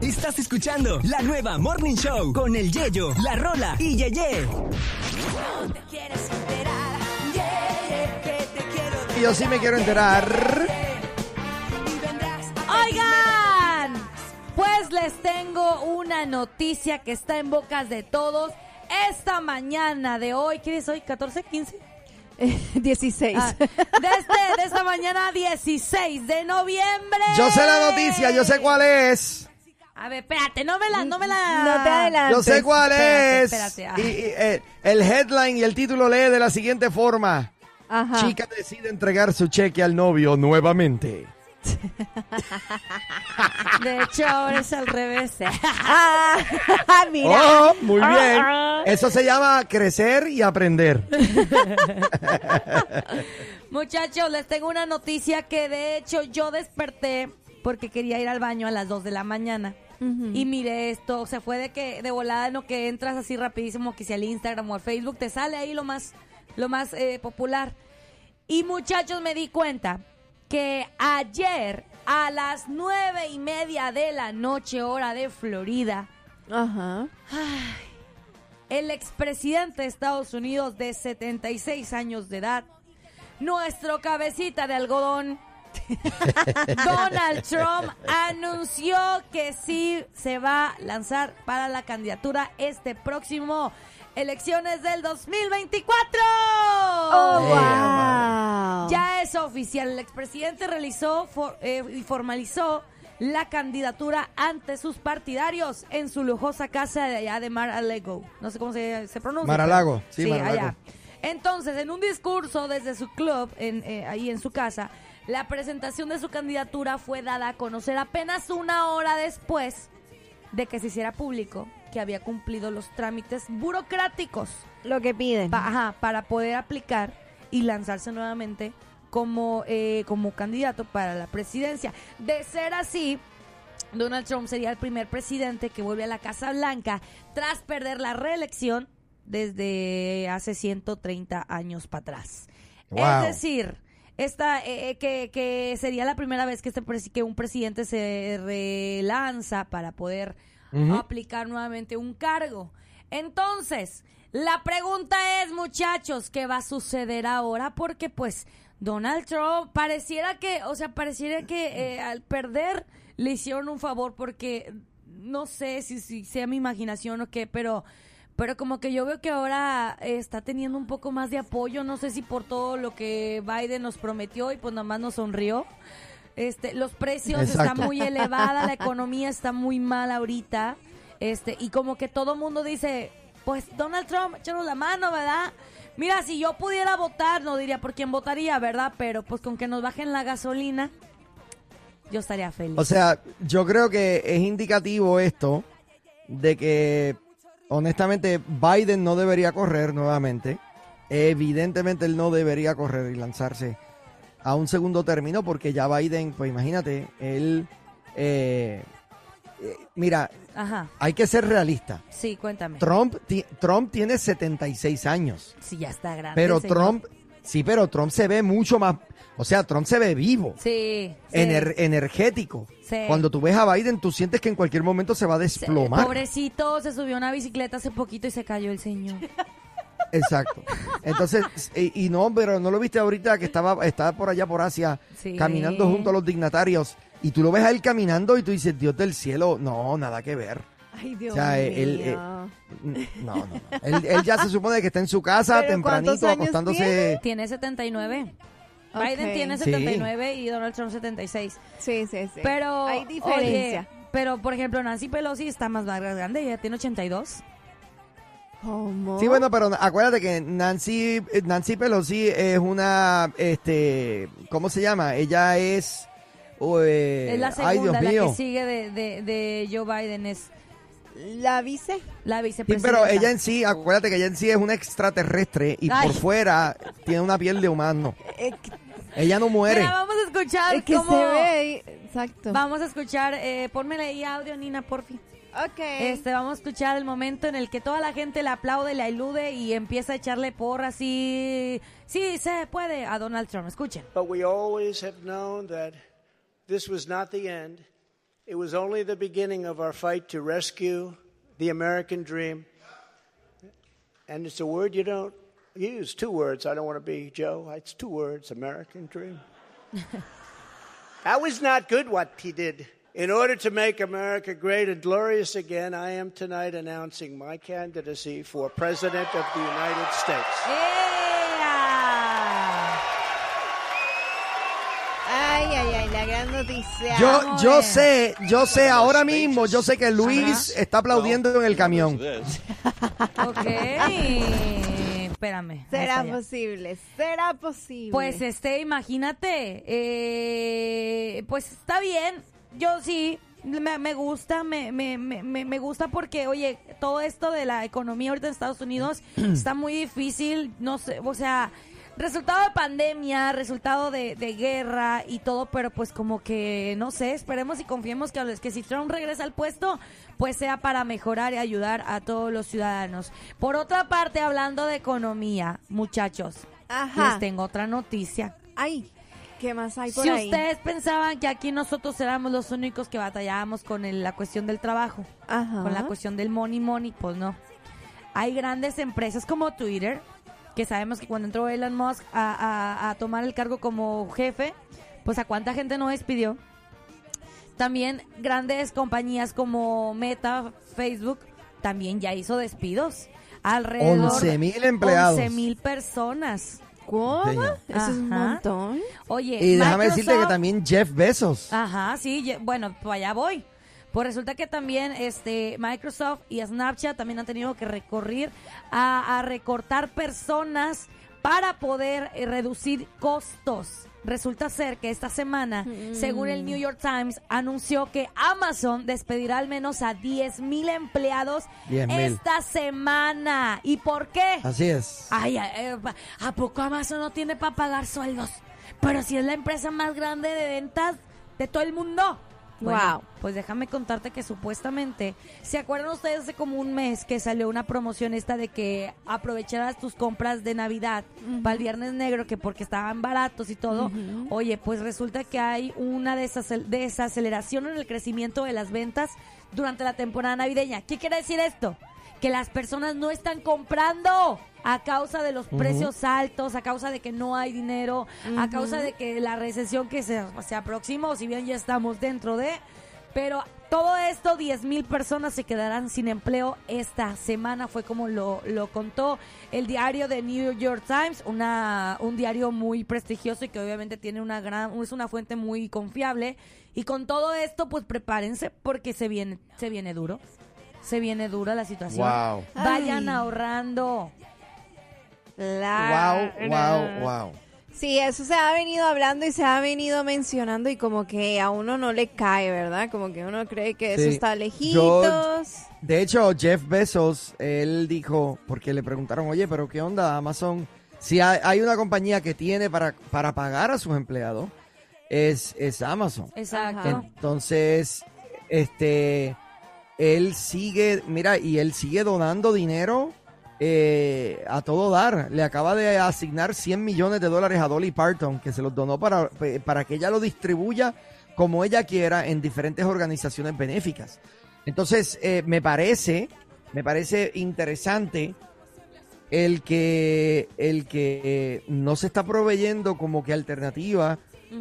Estás escuchando la nueva Morning Show con el Yeyo, la Rola y Yeye. Yo sí me quiero enterar. Oigan, pues les tengo una noticia que está en bocas de todos. Esta mañana de hoy, ¿qué es hoy? ¿14, 15? 16. Ah, de, este, de esta mañana 16 de noviembre. Yo sé la noticia, yo sé cuál es. A ver, espérate, no me la, no me la. No te adelantes. Yo sé cuál Espérate, es. espérate, ah. Y, y, eh, el headline y el título lee de la siguiente forma. Ajá. Chica decide entregar su cheque al novio nuevamente. De hecho, ahora es al revés. Ah, mira. Oh, muy bien. Eso se llama crecer y aprender. Muchachos, les tengo una noticia que de hecho yo desperté porque quería ir al baño a las 2 de la mañana. Y mire esto, o sea, fue de que de volada en lo que entras así rapidísimo que si al Instagram o al Facebook te sale ahí lo más lo más eh, popular. Y muchachos me di cuenta que ayer a las nueve y media de la noche hora de Florida Ajá. el expresidente de Estados Unidos de 76 años de edad, nuestro cabecita de algodón, Donald Trump, anunció que sí se va a lanzar para la candidatura este próximo elecciones del 2024. Oh, Eh, wow. Ya es oficial. El expresidente realizó for- eh, y formalizó la candidatura ante sus partidarios en su lujosa casa de allá de Mar-a-Lago. No sé cómo se, se pronuncia. Mar-a-Lago, sí, Mar-a-Lago. allá. Entonces, en un discurso desde su club, en, eh, ahí en su casa, la presentación de su candidatura fue dada a conocer apenas una hora después de que se hiciera público que había cumplido los trámites burocráticos Lo que piden. pa- ajá, para poder aplicar y lanzarse nuevamente como, eh, como candidato para la presidencia. De ser así, Donald Trump sería el primer presidente que vuelve a la Casa Blanca tras perder la reelección desde hace 130 años para atrás. Wow. Es decir, esta, eh, eh, que, que sería la primera vez que, este presi- que un presidente se relanza para poder Aplicar nuevamente un cargo. Entonces, la pregunta es, muchachos, ¿qué va a suceder ahora? Porque pues Donald Trump pareciera que, o sea, pareciera que eh, al perder le hicieron un favor porque no sé si, si sea mi imaginación o qué, pero pero como que yo veo que ahora está teniendo un poco más de apoyo, no sé si por todo lo que Biden nos prometió y pues nomás nos sonrió. Este, los precios Exacto. están muy elevados, la economía está muy mal ahorita. Este, y como que todo mundo dice, pues Donald Trump, échanos la mano, ¿verdad? Mira, si yo pudiera votar, no diría por quién votaría, ¿verdad? Pero pues con que nos bajen la gasolina, yo estaría feliz. O sea, yo creo que es indicativo esto de que honestamente Biden no debería correr nuevamente. Evidentemente él no debería correr y lanzarse a un segundo término porque ya Biden, pues imagínate, él... eh, eh, mira, Ajá, hay que ser realista. sí, cuéntame. Trump, ti- Trump tiene 76 años, Sí, ya está grande. pero señor. Trump, sí, pero Trump se ve mucho más, o sea, Trump se ve vivo. Sí, sí. ener- energético. Sí. Cuando tú ves a Biden, tú sientes que en cualquier momento se va a desplomar. Pobrecito, se subió a una bicicleta hace poquito y se cayó el señor. Exacto. Entonces, y, y no, pero no lo viste ahorita que estaba, estaba por allá por Asia Sí. caminando junto a los dignatarios y tú lo ves a él caminando y tú dices, Dios del cielo, no, nada que ver. Ay, Dios O sea, mío. él, eh, No, no, no. Él, él ya se supone que está en su casa ¿Pero cuántos tempranito años acostándose. Tiene 79. Ok. Biden tiene Sí. 79 y Donald Trump 76. sí, sí, sí. Pero hay diferencia. oye, pero por ejemplo Nancy Pelosi está más grande, ella tiene 82. ¿Cómo? Sí, bueno, pero acuérdate que Nancy, Nancy Pelosi es una, este, ¿cómo se llama? Ella es, eh, es la ay Dios segunda, la mío. que sigue de, de, de Joe Biden es La vice. la Sí, vicepresidenta. pero ella en sí, acuérdate que ella en sí es una extraterrestre y Ay. por fuera tiene una piel de humano. Eh, Ella no muere. Mira, vamos a escuchar es que cómo- se ve. Exacto. Vamos a escuchar, eh, ponmele ahí audio, Nina, porfi. Ok. Este, vamos a escuchar el momento en el que toda la gente le aplaude, le alude y empieza a echarle porras y sí se puede a Donald Trump. Escuchen. But we always have known that this was not the end It was only the beginning of our fight to rescue the American dream. And it's a word you don't use, two words. I don't want to be Joe. It's two words American dream. that was not good what he did. In order to make America great and glorious again, I am tonight announcing my candidacy for President of the United States. ¡Ea! Ay, ay, ay, la gran noticia. Yo, yo sé, yo sé ahora mismo, yo sé que Luis está aplaudiendo en el camión. Ok. Espérame. Será posible, será posible. Pues este, imagínate, eh, pues está bien, yo sí, me, me gusta, me, me, me, me- me gusta porque, oye, todo esto de la economía ahorita en Estados Unidos está muy difícil, no sé, o sea, resultado de pandemia, resultado de, de guerra y todo, pero pues como que, no sé, esperemos y confiemos que, a los- que si Trump regresa al puesto, pues sea para mejorar y ayudar a todos los ciudadanos. Por otra parte, hablando de economía, muchachos, Ajá. les tengo otra noticia. Ay, ¿qué más hay por Si ahí? ustedes pensaban que aquí nosotros éramos los únicos que batallábamos con el- la cuestión del trabajo, Ajá. con la cuestión del money money, pues no. Hay grandes empresas como Twitter, que sabemos que cuando entró Elon Musk a, a- a tomar el cargo como jefe, pues a cuánta gente no despidió. También grandes compañías como Meta, Facebook, también ya hizo despidos. Alrededor 11 mil empleados. 11 mil personas. ¿Cómo? Eso es un montón. Oye, Y déjame decirte que también Jeff Bezos. Ajá, sí, bueno, pues allá voy. Pues resulta que también este Microsoft y Snapchat también han tenido que recurrir a, a recortar personas para poder eh, reducir costos. Resulta ser que esta semana, según el New York Times, anunció que Amazon despedirá al menos a 10 mil empleados 10,000. esta semana. ¿Y por qué? Así es. Ay, ay, eh, ¿a poco Amazon no tiene para pagar sueldos? Pero si es la empresa más grande de ventas de todo el mundo. Bueno, Wow. Pues déjame contarte que supuestamente, ¿se acuerdan ustedes hace como un mes que salió una promoción esta de que aprovecharas tus compras de Navidad para el Viernes Negro, que porque estaban baratos y todo? Oye, pues resulta que hay una desacel- desaceleración en el crecimiento de las ventas durante la temporada navideña. ¿Qué quiere decir esto? que las personas no están comprando a causa de los precios altos, a causa de que no hay dinero, a causa de que la recesión que se, se aproxima, o si bien ya estamos dentro de, pero todo esto, 10 mil personas se quedarán sin empleo esta semana, fue como lo, lo contó el diario de New York Times, una, un diario muy prestigioso y que obviamente tiene una gran, es una fuente muy confiable. Y con todo esto, pues prepárense porque se viene, se viene duro. Se viene dura la situación. Wow. Vayan Ay. ahorrando. Wow, wow, wow. Sí, eso se ha venido hablando y se ha venido mencionando y como que a uno no le cae, ¿verdad? Como que uno cree que eso está Yo- lejitos. De hecho, Jeff Bezos, él dijo, porque le preguntaron, oye, pero ¿qué onda Amazon? Si hay, hay una compañía que tiene para, para pagar a sus empleados, es, es Amazon. Exacto. Entonces, este, él sigue, mira, y él sigue donando dinero eh, a todo dar. Le acaba de asignar 100 millones de dólares a Dolly Parton, que se los donó para, para que ella lo distribuya como ella quiera en diferentes organizaciones benéficas. Entonces, eh, me parece, me parece interesante el que, el que eh, no se está proveyendo como que alternativa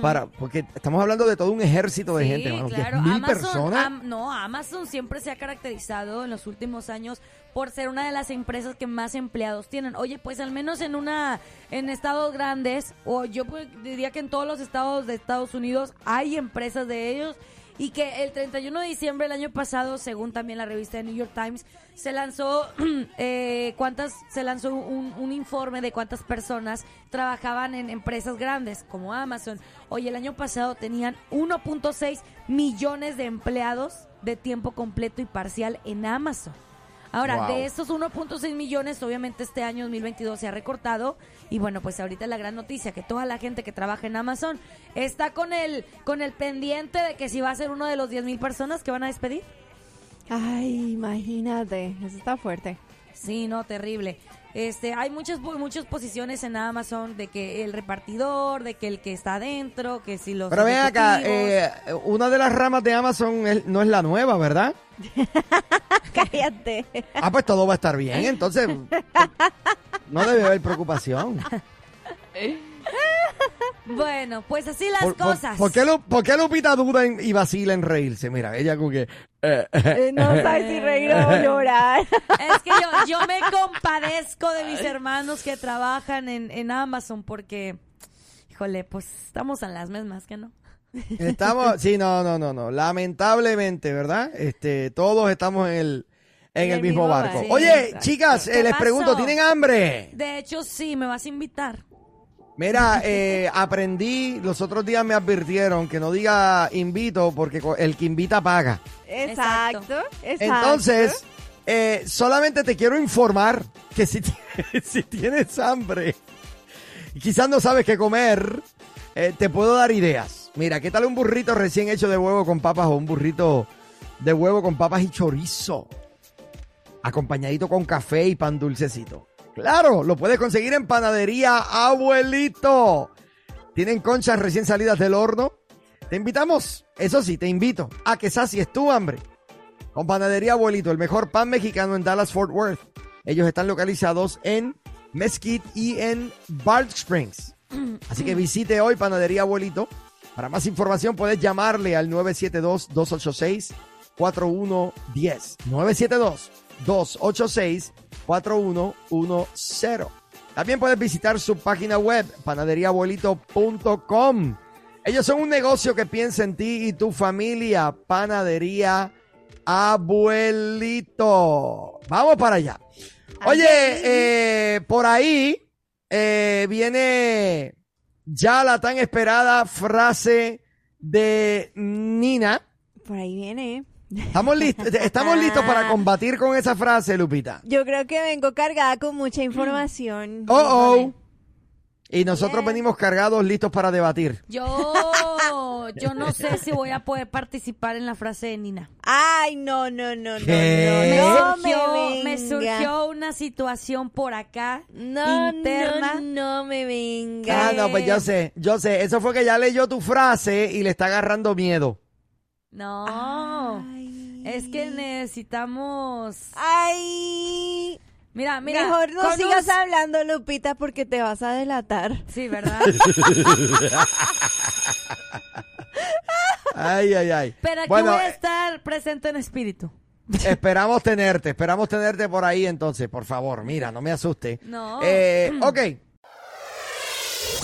para, porque estamos hablando de todo un ejército de Sí, gente, claro. 10,000 Amazon, personas. am- no, Amazon siempre se ha caracterizado en los últimos años por ser una de las empresas que más empleados tienen. Oye, pues al menos en una en estados grandes o yo diría que en todos los estados de Estados Unidos hay empresas de ellos y que el 31 de diciembre del año pasado, según también la revista de New York Times, se lanzó eh, cuántas se lanzó un, un informe de cuántas personas trabajaban en empresas grandes como Amazon. Oye, el año pasado tenían 1.6 millones de empleados de tiempo completo y parcial en Amazon. Ahora, Wow. de estos 1.6 millones, obviamente este año 2022 se ha recortado y bueno, pues ahorita la gran noticia que toda la gente que trabaja en Amazon está con el con el pendiente de que si va a ser uno de los 10 mil personas que van a despedir. Ay, imagínate, eso está fuerte. Sí, no, terrible. Este, hay muchas muchas posiciones en Amazon de que el repartidor, de que el que está adentro, que si los Pero ven acá, eh, una de las ramas de Amazon es- no es la nueva, ¿verdad? Cállate. Ah, pues todo va a estar bien, entonces no debe haber preocupación. Bueno, pues así las ¿Por, por- cosas. por qué, Lu- por qué Lupita duda en- y vacila en reírse? Mira, ella como que... eh, Eh, No sabes si reír o llorar. Es que yo, yo me compadezco de mis hermanos que trabajan en, en Amazon porque, híjole, pues estamos a las mismas que no. estamos... Sí, no, no, no, no. Lamentablemente, ¿verdad? Este, todos estamos en el, en el, mismo, barco. barco. Oye, exacto. chicas, ¿Qué eh, les pasó? pregunto, ¿tienen hambre? De hecho, sí, me vas a invitar. Mira, eh, aprendí, los otros días me advirtieron que no diga invito porque el que invita paga. Exacto. exacto. Entonces, eh, solamente te quiero informar que si, si tienes hambre y quizás no sabes qué comer, eh, te puedo dar ideas. Mira, ¿qué tal un burrito recién hecho de huevo con papas o un burrito de huevo con papas y chorizo? Acompañadito con café y pan dulcecito. Claro, lo puedes conseguir en Panadería Abuelito. Tienen conchas recién salidas del horno. Te invitamos, eso sí, te invito a que sacies tu hambre con Panadería Abuelito, el mejor pan mexicano en Dallas Fort Worth. Ellos están localizados en Mesquite y en Bald Springs. Así que visite hoy Panadería Abuelito. Para más información puedes llamarle al 972-286-4110. 972-286-4110. También puedes visitar su página web, panaderiaabuelito.com. Ellos son un negocio que piensa en ti y tu familia. Panadería Abuelito. Vamos para allá. Oye, eh, por ahí eh, viene ya la tan esperada frase de Nina. Por ahí viene. Estamos listos, estamos listos para combatir con esa frase, Lupita. Yo creo que vengo cargada con mucha información. Oh, oh. Y nosotros Yes. venimos cargados, listos para debatir. Yo, yo no sé si voy a poder participar en la frase de Nina. Ay, no, no, no, no, ¿Qué? no. Me, No surgió, me me venga. surgió una situación por acá No, interna. no, no me venga. Ah, no, pues yo sé, yo sé. Eso fue que ya leyó tu frase y le está agarrando miedo. No, Ay. Es que necesitamos... Ay. Mira, mira. Mejor no sigas un- hablando, Lupita, porque te vas a delatar. Sí, ¿verdad? Ay, ay, ay. Pero aquí bueno, voy a estar presente en espíritu. esperamos tenerte, esperamos tenerte por ahí entonces, por favor. Mira, no me asuste. No. Eh, ok.